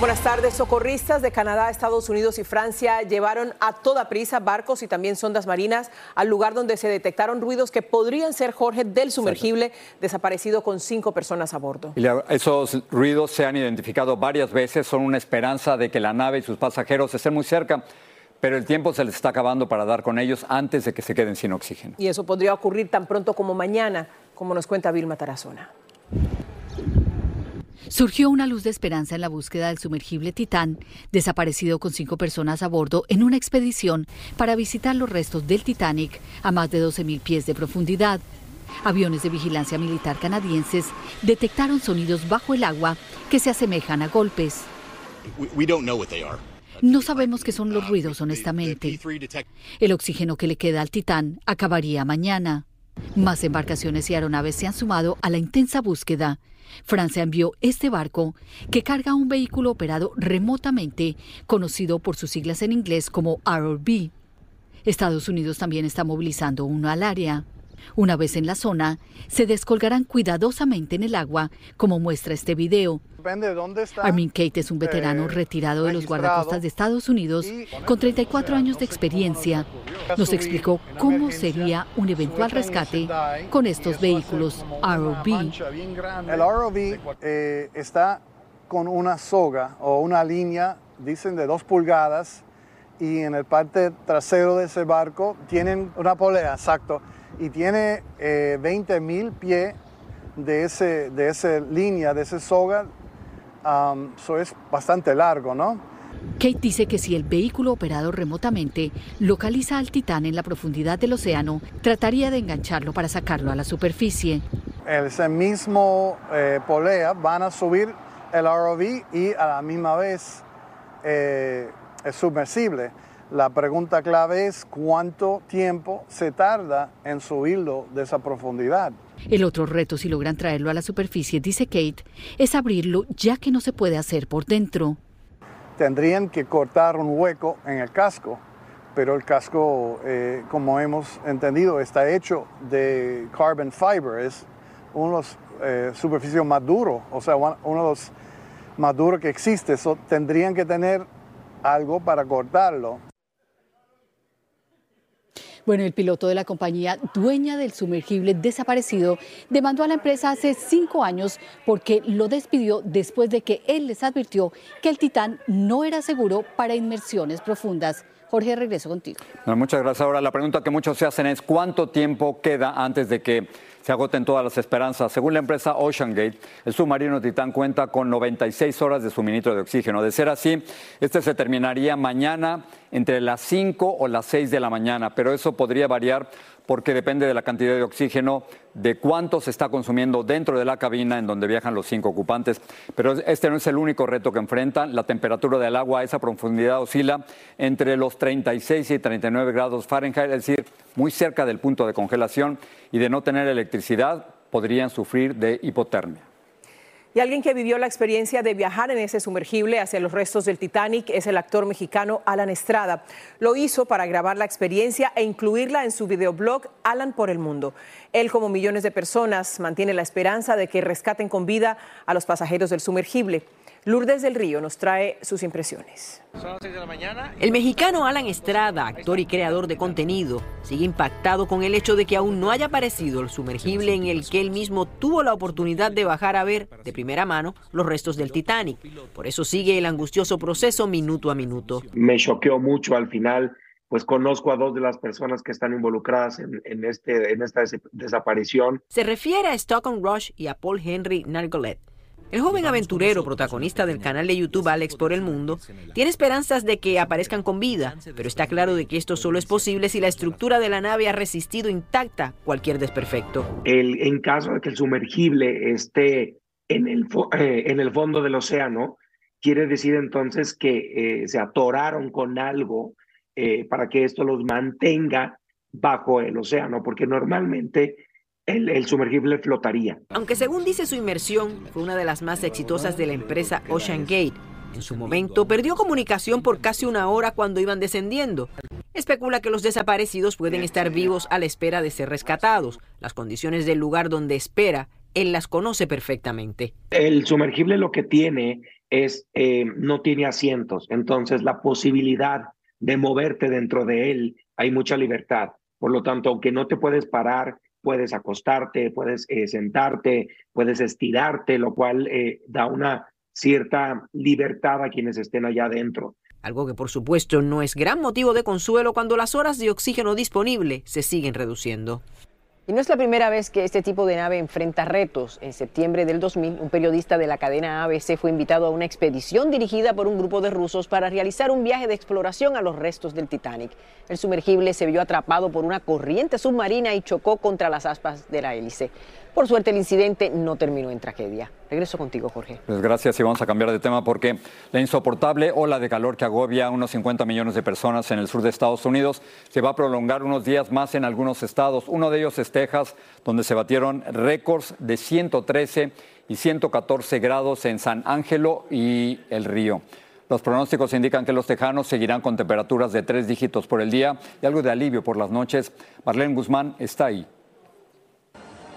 Buenas tardes. Socorristas de Canadá, Estados Unidos y Francia llevaron a toda prisa barcos y también sondas marinas al lugar donde se detectaron ruidos que podrían ser Jorge del sumergible desaparecido con cinco personas a bordo. Y esos ruidos se han identificado varias veces, son una esperanza de que la nave y sus pasajeros estén muy cerca. Pero el tiempo se les está acabando para dar con ellos antes de que se queden sin oxígeno. Y eso podría ocurrir tan pronto como mañana, como nos cuenta Vilma Tarazona. Surgió una luz de esperanza en la búsqueda del sumergible Titán, desaparecido con cinco personas a bordo en una expedición para visitar los restos del Titanic a más de 12.000 pies de profundidad. Aviones de vigilancia militar canadienses detectaron sonidos bajo el agua que se asemejan a golpes. No sabemos qué son los ruidos, honestamente. El oxígeno que le queda al Titán acabaría mañana. Más embarcaciones y aeronaves se han sumado a la intensa búsqueda Francia envió este barco que carga un vehículo operado remotamente, conocido por sus siglas en inglés como ROV. Estados Unidos también está movilizando uno al área. Una vez en la zona, se descolgarán cuidadosamente en el agua, como muestra este video. Armin Kate es un veterano eh, retirado de los guardacostas de Estados Unidos con 34 años de experiencia. Nos explicó cómo sería un eventual rescate con estos vehículos ROV. El ROV eh, está con una soga o una línea, dicen de dos pulgadas, y en el parte trasero de ese barco tienen una polea, exacto y tiene eh, 20 mil pies de, ese, de esa línea, de ese soga. Eso es bastante largo, ¿no? Kate dice que si el vehículo operado remotamente localiza al Titán en la profundidad del océano, trataría de engancharlo para sacarlo a la superficie. Ese mismo eh, polea van a subir el ROV y a la misma vez eh, es submersible. La pregunta clave es cuánto tiempo se tarda en subirlo de esa profundidad. El otro reto, si logran traerlo a la superficie, dice Kate, es abrirlo ya que no se puede hacer por dentro. Tendrían que cortar un hueco en el casco, pero el casco, eh, como hemos entendido, está hecho de carbon fiber, es uno de los eh, superficies más duros, o sea, uno de los más duros que existe. tendrían que tener algo para cortarlo. Bueno, el piloto de la compañía dueña del sumergible desaparecido demandó a la empresa hace cinco años porque lo despidió después de que él les advirtió que el Titán no era seguro para inmersiones profundas. Jorge, regreso contigo. muchas gracias. Ahora, la pregunta que muchos se hacen es cuánto tiempo queda antes de que se agoten todas las esperanzas. Según la empresa OceanGate, el submarino Titán cuenta con 96 horas de suministro de oxígeno. De ser así, este se terminaría mañana entre las 5 o las 6 de la mañana, pero eso podría variar porque depende de la cantidad de oxígeno, de cuánto se está consumiendo dentro de la cabina en donde viajan los cinco ocupantes. Pero este no es el único reto que enfrentan. La temperatura del agua a esa profundidad oscila entre los 36 y 39 grados Fahrenheit, es decir, muy cerca del punto de congelación y de no tener electricidad podrían sufrir de hipotermia. Y alguien que vivió la experiencia de viajar en ese sumergible hacia los restos del Titanic es el actor mexicano Alan Estrada. Lo hizo para grabar la experiencia e incluirla en su videoblog Alan por el Mundo. Él, como millones de personas, mantiene la esperanza de que rescaten con vida a los pasajeros del sumergible. Lourdes del Río nos trae sus impresiones. El mexicano Alan Estrada, actor y creador de contenido, sigue impactado con el hecho de que aún no haya aparecido el sumergible en el que él mismo tuvo la oportunidad de bajar a ver de primera mano los restos del Titanic. Por eso sigue el angustioso proceso minuto a minuto. Me choqueó mucho al final pues conozco a dos de las personas que están involucradas en, en, este, en esta desaparición. Se refiere a Stockton Rush y a Paul Henry Nargolet. El joven aventurero, protagonista del canal de YouTube Alex por el Mundo, tiene esperanzas de que aparezcan con vida, pero está claro de que esto solo es posible si la estructura de la nave ha resistido intacta cualquier desperfecto. El, en caso de que el sumergible esté en el, eh, fondo del océano, quiere decir entonces que eh, se atoraron con algo eh, para que esto los mantenga bajo el océano, porque normalmente el, el, sumergible flotaría. Aunque según dice su inmersión, fue una de las más exitosas de la empresa Ocean Gate. En su momento perdió comunicación por casi una hora cuando iban descendiendo. Especula que los desaparecidos pueden estar vivos a la espera de ser rescatados. Las condiciones del lugar donde espera, él las conoce perfectamente. El sumergible lo que tiene es, eh, no tiene asientos, entonces la posibilidad de moverte dentro de él, hay mucha libertad. Por lo tanto, aunque no te puedes parar, puedes acostarte, puedes eh, sentarte, puedes estirarte, lo cual eh, da una cierta libertad a quienes estén allá adentro. Algo que por supuesto no es gran motivo de consuelo cuando las horas de oxígeno disponible se siguen reduciendo. Y no es la primera vez que este tipo de nave enfrenta retos. En septiembre del 2000, un periodista de la cadena ABC fue invitado a una expedición dirigida por un grupo de rusos para realizar un viaje de exploración a los restos del Titanic. El sumergible se vio atrapado por una corriente submarina y chocó contra las aspas de la hélice. Por suerte el incidente no terminó en tragedia. Regreso contigo, Jorge. Pues gracias y vamos a cambiar de tema porque la insoportable ola de calor que agobia a unos 50 millones de personas en el sur de Estados Unidos se va a prolongar unos días más en algunos estados. Uno de ellos es Texas, donde se batieron récords de 113 y 114 grados en San Ángelo y El Río. Los pronósticos indican que los tejanos seguirán con temperaturas de tres dígitos por el día y algo de alivio por las noches. Marlene Guzmán está ahí.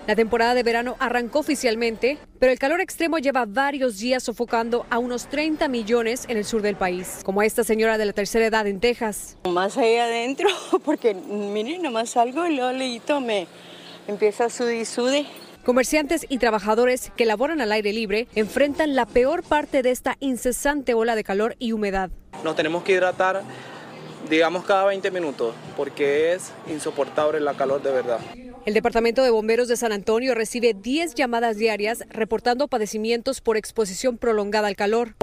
La temporada de verano arrancó oficialmente, pero el calor extremo lleva varios días sofocando a unos 30 millones en el sur del país, como a esta señora de la tercera edad en Texas. Más ahí adentro, porque miren, nomás salgo y luego leíto me empieza a sudar y sude. Comerciantes y trabajadores que laboran al aire libre enfrentan la peor parte de esta incesante ola de calor y humedad. Nos tenemos que hidratar, digamos, cada 20 minutos, porque es insoportable la calor de verdad. El Departamento de Bomberos de San Antonio recibe 10 llamadas diarias reportando padecimientos por exposición prolongada al calor.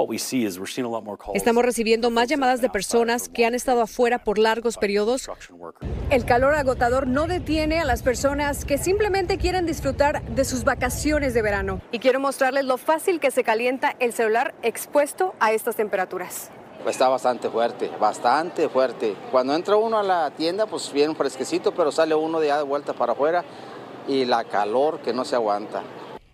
Estamos recibiendo más llamadas de personas que han estado afuera por largos periodos. El calor agotador no detiene a las personas que simplemente quieren disfrutar de sus vacaciones de verano. Y quiero mostrarles lo fácil que se calienta el celular expuesto a estas temperaturas. Está bastante fuerte, bastante fuerte. Cuando entra uno a la tienda, pues bien fresquecito, pero sale uno de ya de vuelta para afuera y la calor que no se aguanta.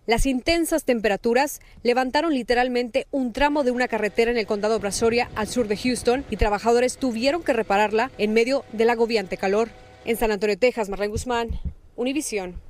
Las intensas temperaturas levantaron literalmente un tramo de una carretera en el condado Brazoria al sur de Houston y trabajadores tuvieron que repararla en medio del agobiante calor. En San Antonio, Texas, Marlene Guzmán, Univisión.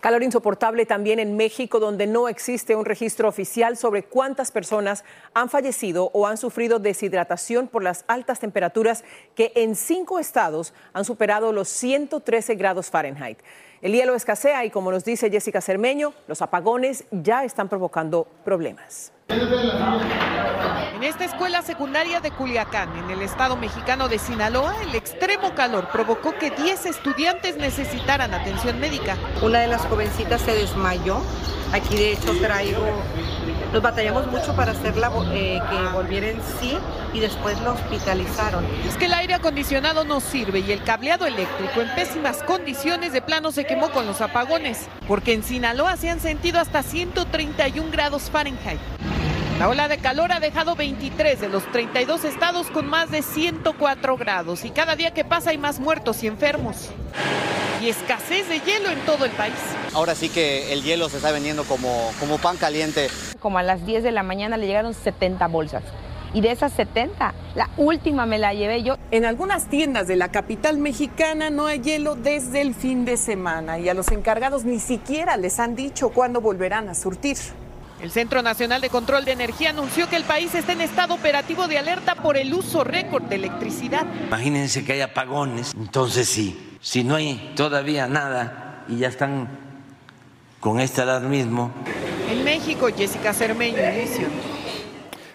Calor insoportable también en México, donde no existe un registro oficial sobre cuántas personas han fallecido o han sufrido deshidratación por las altas temperaturas que en cinco estados han superado los 113 grados Fahrenheit. El hielo escasea y como nos dice Jessica Cermeño, los apagones ya están provocando problemas. En esta escuela secundaria de Culiacán, en el estado mexicano de Sinaloa, el extremo calor provocó que 10 estudiantes necesitaran atención médica. Una de las jovencitas se desmayó. Aquí de hecho traigo, nos batallamos mucho para hacerla eh, que volviera en sí y después la hospitalizaron. Es que el aire acondicionado no sirve y el cableado eléctrico en pésimas condiciones de plano se quemó con los apagones, porque en Sinaloa se han sentido hasta 131 grados Fahrenheit. La ola de calor ha dejado 23 de los 32 estados con más de 104 grados y cada día que pasa hay más muertos y enfermos. Y escasez de hielo en todo el país. Ahora sí que el hielo se está vendiendo como, como pan caliente. Como a las 10 de la mañana le llegaron 70 bolsas. Y de esas 70, la última me la llevé yo. En algunas tiendas de la capital mexicana no hay hielo desde el fin de semana y a los encargados ni siquiera les han dicho cuándo volverán a surtir. El Centro Nacional de Control de Energía anunció que el país está en estado operativo de alerta por el uso récord de electricidad. Imagínense que hay apagones, entonces sí, si no hay todavía nada y ya están con este alarmismo. En México, Jessica Cermeño.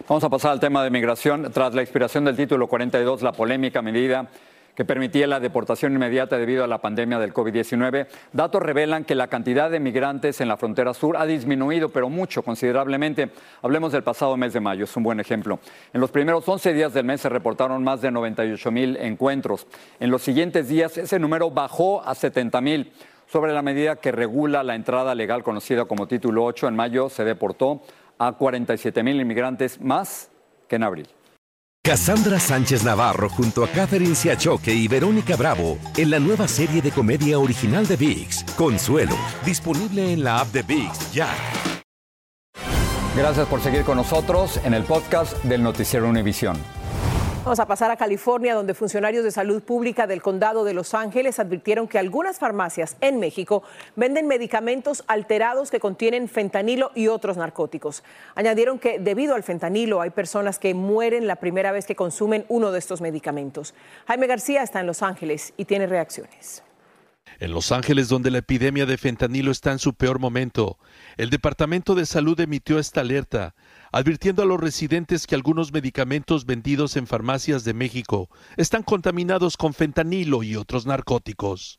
Vamos a pasar al tema de migración. Tras la expiración del título 42, la polémica medida que permitía la deportación inmediata debido a la pandemia del COVID-19. Datos revelan que la cantidad de migrantes en la frontera sur ha disminuido, pero mucho, considerablemente. Hablemos del pasado mes de mayo, es un buen ejemplo. En los primeros 11 días del mes se reportaron más de 98 mil encuentros. En los siguientes días ese número bajó a 70 mil. Sobre la medida que regula la entrada legal conocida como Título 8, en mayo se deportó a 47 mil inmigrantes más que en abril. Cassandra Sánchez Navarro junto a Catherine Siachoque y Verónica Bravo en la nueva serie de comedia original de VIX, Consuelo, disponible en la app de VIX ya. Gracias por seguir con nosotros en el podcast del Noticiero Univisión. Vamos a pasar a California, donde funcionarios de salud pública del condado de Los Ángeles advirtieron que algunas farmacias en México venden medicamentos alterados que contienen fentanilo y otros narcóticos. Añadieron que debido al fentanilo hay personas que mueren la primera vez que consumen uno de estos medicamentos. Jaime García está en Los Ángeles y tiene reacciones. En Los Ángeles, donde la epidemia de fentanilo está en su peor momento, el Departamento de Salud emitió esta alerta advirtiendo a los residentes que algunos medicamentos vendidos en farmacias de México están contaminados con fentanilo y otros narcóticos.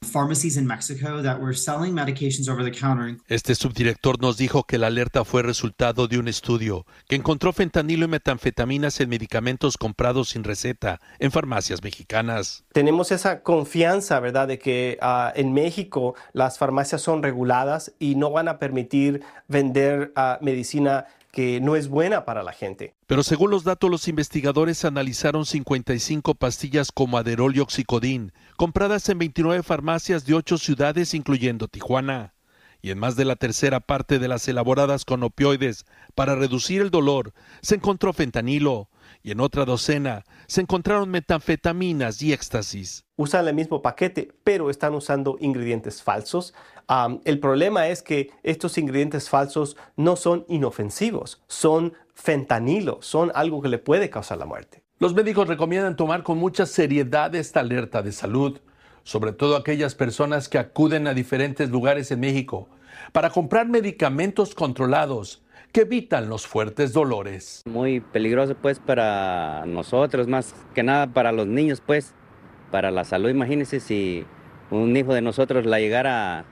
Este subdirector nos dijo que la alerta fue resultado de un estudio que encontró fentanilo y metanfetaminas en medicamentos comprados sin receta en farmacias mexicanas. Tenemos esa confianza, ¿verdad?, de que ah, en México las farmacias son reguladas y no van a permitir vender uh, medicina que no es buena para la gente. Pero según los datos, los investigadores analizaron 55 pastillas como Aderol y Oxicodín, compradas en 29 farmacias de 8 ciudades, incluyendo Tijuana. Y en más de la tercera parte de las elaboradas con opioides para reducir el dolor, se encontró fentanilo, y en otra docena se encontraron metanfetaminas y éxtasis. Usan el mismo paquete, pero están usando ingredientes falsos. El problema es que estos ingredientes falsos no son inofensivos, son fentanilo, son algo que le puede causar la muerte. Los médicos recomiendan tomar con mucha seriedad esta alerta de salud, sobre todo aquellas personas que acuden a diferentes lugares en México para comprar medicamentos controlados que evitan los fuertes dolores. Muy peligroso pues para nosotros, más que nada para los niños pues, para la salud. Imagínense si un hijo de nosotros la llegara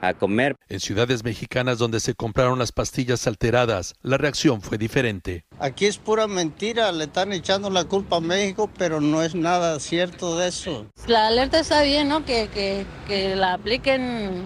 a comer. En ciudades mexicanas donde se compraron las pastillas alteradas, la reacción fue diferente. Aquí es pura mentira, le están echando la culpa a México, pero no es nada cierto de eso. La alerta está bien, ¿no? Que, que, que la apliquen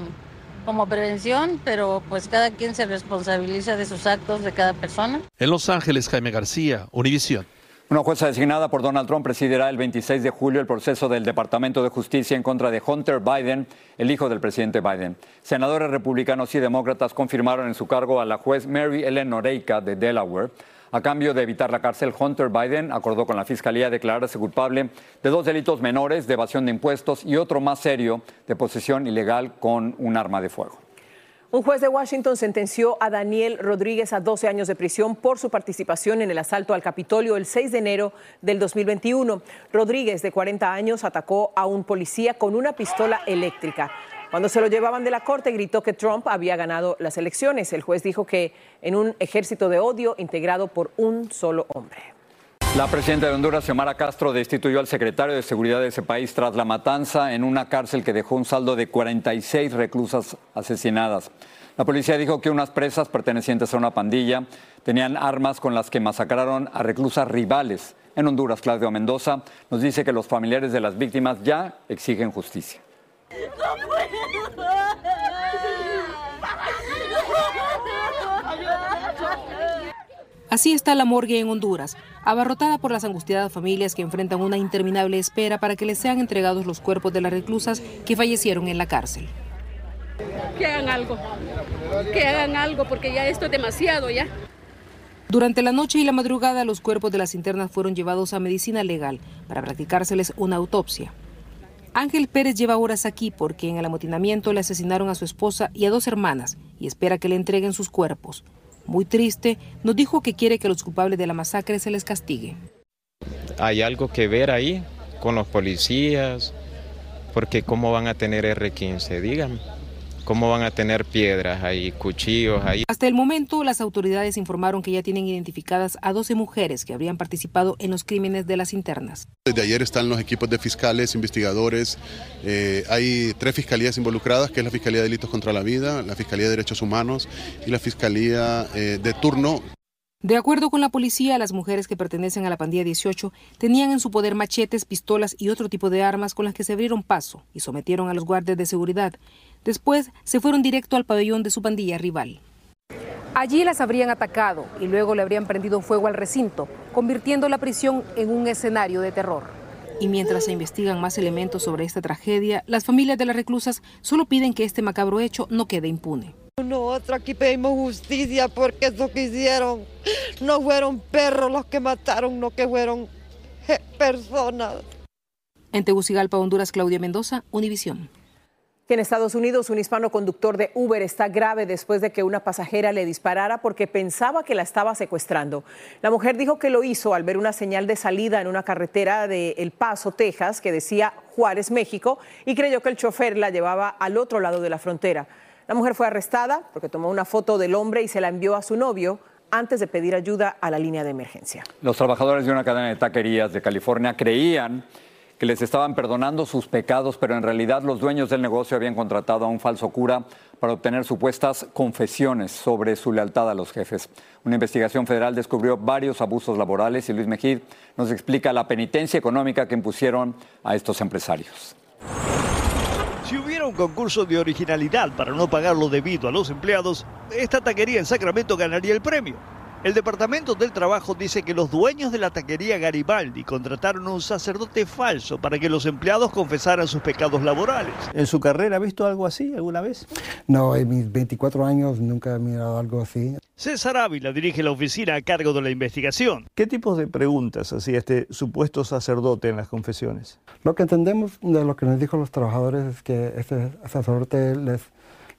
como prevención, pero pues cada quien se responsabiliza de sus actos de cada persona. En Los Ángeles, Jaime García, Univisión. Una jueza designada por Donald Trump presidirá el 26 de julio el proceso del Departamento de Justicia en contra de Hunter Biden, el hijo del presidente Biden. Senadores republicanos y demócratas confirmaron en su cargo a la juez Mary Ellen Noreika de Delaware a cambio de evitar la cárcel, Hunter Biden acordó con la Fiscalía declararse culpable de dos delitos menores de evasión de impuestos y otro más serio de posesión ilegal con un arma de fuego. Un juez de Washington sentenció a Daniel Rodríguez a 12 años de prisión por su participación en el asalto al Capitolio el 6 de enero del 2021. Rodríguez, de 40 años, atacó a un policía con una pistola eléctrica. Cuando se lo llevaban de la corte, gritó que Trump había ganado las elecciones. El juez dijo que en un ejército de odio integrado por un solo hombre. La presidenta de Honduras, Xiomara Castro, destituyó al secretario de Seguridad de ese país tras la matanza en una cárcel que dejó un saldo de 46 reclusas asesinadas. La policía dijo que unas presas pertenecientes a una pandilla tenían armas con las que masacraron a reclusas rivales. En Honduras, Claudio Mendoza nos dice que los familiares de las víctimas ya exigen justicia. Así está la morgue en Honduras, abarrotada por las angustiadas familias que enfrentan una interminable espera para que les sean entregados los cuerpos de las reclusas que fallecieron en la cárcel. Que hagan algo, que hagan algo, porque ya esto es demasiado ya. Durante la noche y la madrugada, los cuerpos de las internas fueron llevados a medicina legal para practicárseles una autopsia. Ángel Pérez lleva horas aquí porque en el amotinamiento le asesinaron a su esposa y a dos hermanas y espera que le entreguen sus cuerpos. Muy triste, nos dijo que quiere que los culpables de la masacre se les castigue. Hay algo que ver ahí con los policías, porque ¿cómo van a tener R15? Díganme. ¿Cómo van a tener piedras ahí, cuchillos ahí? Hasta el momento, las autoridades informaron que ya tienen identificadas a 12 mujeres que habrían participado en los crímenes de las internas. Desde ayer están los equipos de fiscales, investigadores. Eh, hay tres fiscalías involucradas, que es la Fiscalía de Delitos contra la Vida, la Fiscalía de Derechos Humanos y la Fiscalía eh, de turno. De acuerdo con la policía, las mujeres que pertenecen a la pandilla 18 tenían en su poder machetes, pistolas y otro tipo de armas con las que se abrieron paso y sometieron a los guardias de seguridad. Después se fueron directo al pabellón de su pandilla rival. Allí las habrían atacado y luego le habrían prendido fuego al recinto, convirtiendo la prisión en un escenario de terror. Y mientras se investigan más elementos sobre esta tragedia, las familias de las reclusas solo piden que este macabro hecho no quede impune. Nosotros aquí pedimos justicia porque eso que hicieron no fueron perros los que mataron, no que fueron personas. En Tegucigalpa, Honduras, Claudia Mendoza, Univisión. En Estados Unidos, un hispano conductor de Uber está grave después de que una pasajera le disparara porque pensaba que la estaba secuestrando. La mujer dijo que lo hizo al ver una señal de salida en una carretera de El Paso, Texas, que decía Juárez, México, y creyó que el chofer la llevaba al otro lado de la frontera. La mujer fue arrestada porque tomó una foto del hombre y se la envió a su novio antes de pedir ayuda a la línea de emergencia. Los trabajadores de una cadena de taquerías de California creían que les estaban perdonando sus pecados, pero en realidad los dueños del negocio habían contratado a un falso cura para obtener supuestas confesiones sobre su lealtad a los jefes. Una investigación federal descubrió varios abusos laborales y Luis Mejid nos explica la penitencia económica que impusieron a estos empresarios. Si hubiera un concurso de originalidad para no pagar lo debido a los empleados, esta taquería en Sacramento ganaría el premio. El Departamento del Trabajo dice que los dueños de la taquería Garibaldi contrataron a un sacerdote falso para que los empleados confesaran sus pecados laborales. ¿En su carrera ha visto algo así alguna vez? No, en mis 24 años nunca he mirado algo así. César Ávila dirige la oficina a cargo de la investigación. ¿Qué tipos de preguntas hacía este supuesto sacerdote en las confesiones? Lo que entendemos de lo que nos dijo los trabajadores es que este sacerdote les,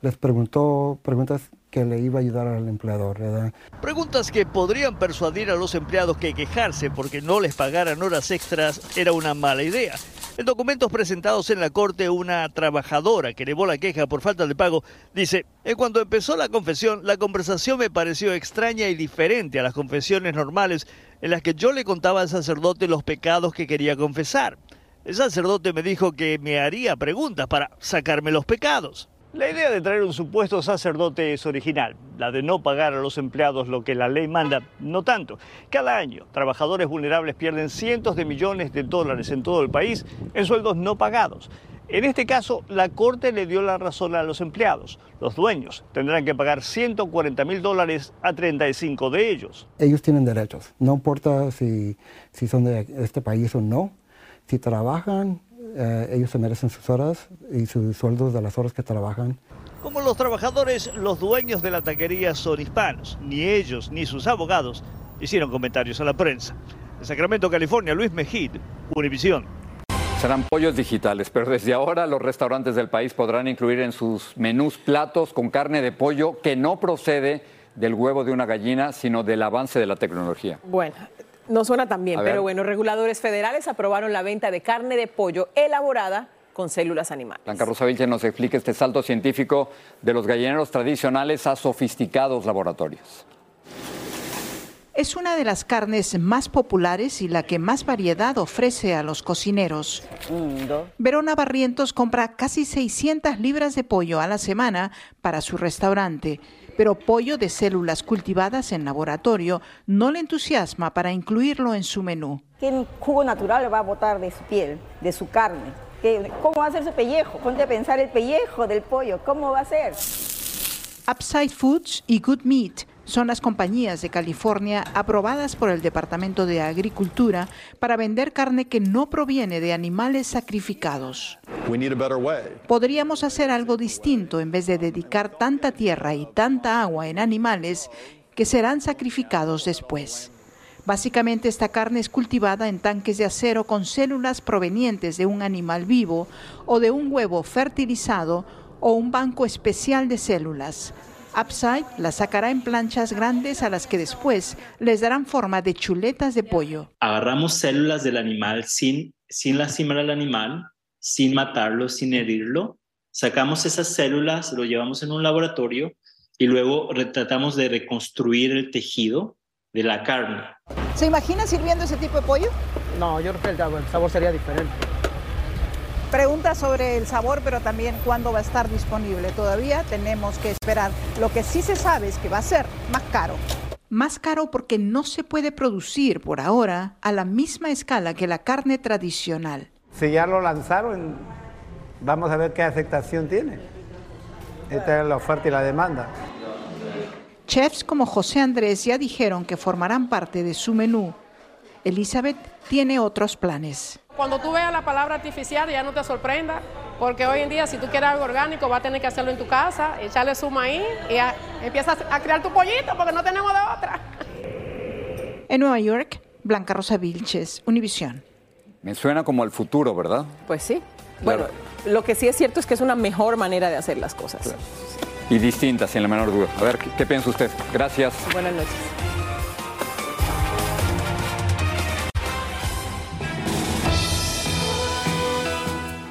les preguntó preguntas que le iba a ayudar al empleador. Preguntas que podrían persuadir a los empleados que quejarse porque no les pagaran horas extras era una mala idea. En documentos presentados en la corte, una trabajadora que elevó la queja por falta de pago dice, en cuando empezó la confesión, la conversación me pareció extraña y diferente a las confesiones normales en las que yo le contaba al sacerdote los pecados que quería confesar. El sacerdote me dijo que me haría preguntas para sacarme los pecados. La idea de traer un supuesto sacerdote es original, la de no pagar a los empleados lo que la ley manda, no tanto. Cada año, trabajadores vulnerables pierden cientos de millones de dólares en todo el país en sueldos no pagados. En este caso, la Corte le dio la razón a los empleados. Los dueños tendrán que pagar 140 mil dólares a 35 de ellos. Ellos tienen derechos, no importa si, si son de este país o no. Si trabajan, eh, ellos se merecen sus horas y sus sueldos de las horas que trabajan. Como los trabajadores, los dueños de la taquería son hispanos. Ni ellos ni sus abogados hicieron comentarios a la prensa. En Sacramento, California, Luis Mejid, Univisión. Serán pollos digitales, pero desde ahora los restaurantes del país podrán incluir en sus menús platos con carne de pollo que no procede del huevo de una gallina, sino del avance de la tecnología. Bueno, no suena tan bien, pero bueno, reguladores federales aprobaron la venta de carne de pollo elaborada con células animales. Blanca Rosa Vilche nos explica este salto científico de los gallineros tradicionales a sofisticados laboratorios. Es una de las carnes más populares y la que más variedad ofrece a los cocineros. Verona Barrientos compra casi 600 libras de pollo a la semana para su restaurante pero pollo de células cultivadas en laboratorio no le entusiasma para incluirlo en su menú. ¿Qué jugo natural va a botar de su piel, de su carne? ¿Cómo va a ser su pellejo? Ponte a pensar el pellejo del pollo, ¿cómo va a ser? Upside Foods y Good Meat son las compañías de California aprobadas por el Departamento de Agricultura para vender carne que no proviene de animales sacrificados. Podríamos hacer algo distinto en vez de dedicar tanta tierra y tanta agua en animales que serán sacrificados después. Básicamente esta carne es cultivada en tanques de acero con células provenientes de un animal vivo o de un huevo fertilizado o un banco especial de células. Upside la sacará en planchas grandes a las que después les darán forma de chuletas de pollo. Agarramos células del animal sin, sin lastimar al animal, sin matarlo, sin herirlo, sacamos esas células, lo llevamos en un laboratorio y luego tratamos de reconstruir el tejido de la carne. ¿Se imagina sirviendo ese tipo de pollo? No, yo creo que el sabor sería diferente. Pregunta sobre el sabor, pero también cuándo va a estar disponible. Todavía tenemos que esperar. Lo que sí se sabe es que va a ser más caro. Más caro porque no se puede producir por ahora a la misma escala que la carne tradicional. Si ya lo lanzaron, vamos a ver qué aceptación tiene. Esta es la oferta y la demanda. Chefs como José Andrés ya dijeron que formarán parte de su menú. Elizabeth tiene otros planes. Cuando tú veas la palabra artificial ya no te sorprenda, porque hoy en día si tú quieres algo orgánico vas a tener que hacerlo en tu casa, echarle su maíz y empiezas a crear tu pollito porque no tenemos de otra. En Nueva York, Blanca Rosa Vilches, Univisión. Me suena como el futuro, ¿verdad? Pues sí. Bueno, lo que sí es cierto es que es una mejor manera de hacer las cosas. Y distinta, sin la menor duda. A ver, ¿qué, qué piensa usted? Gracias. Buenas noches.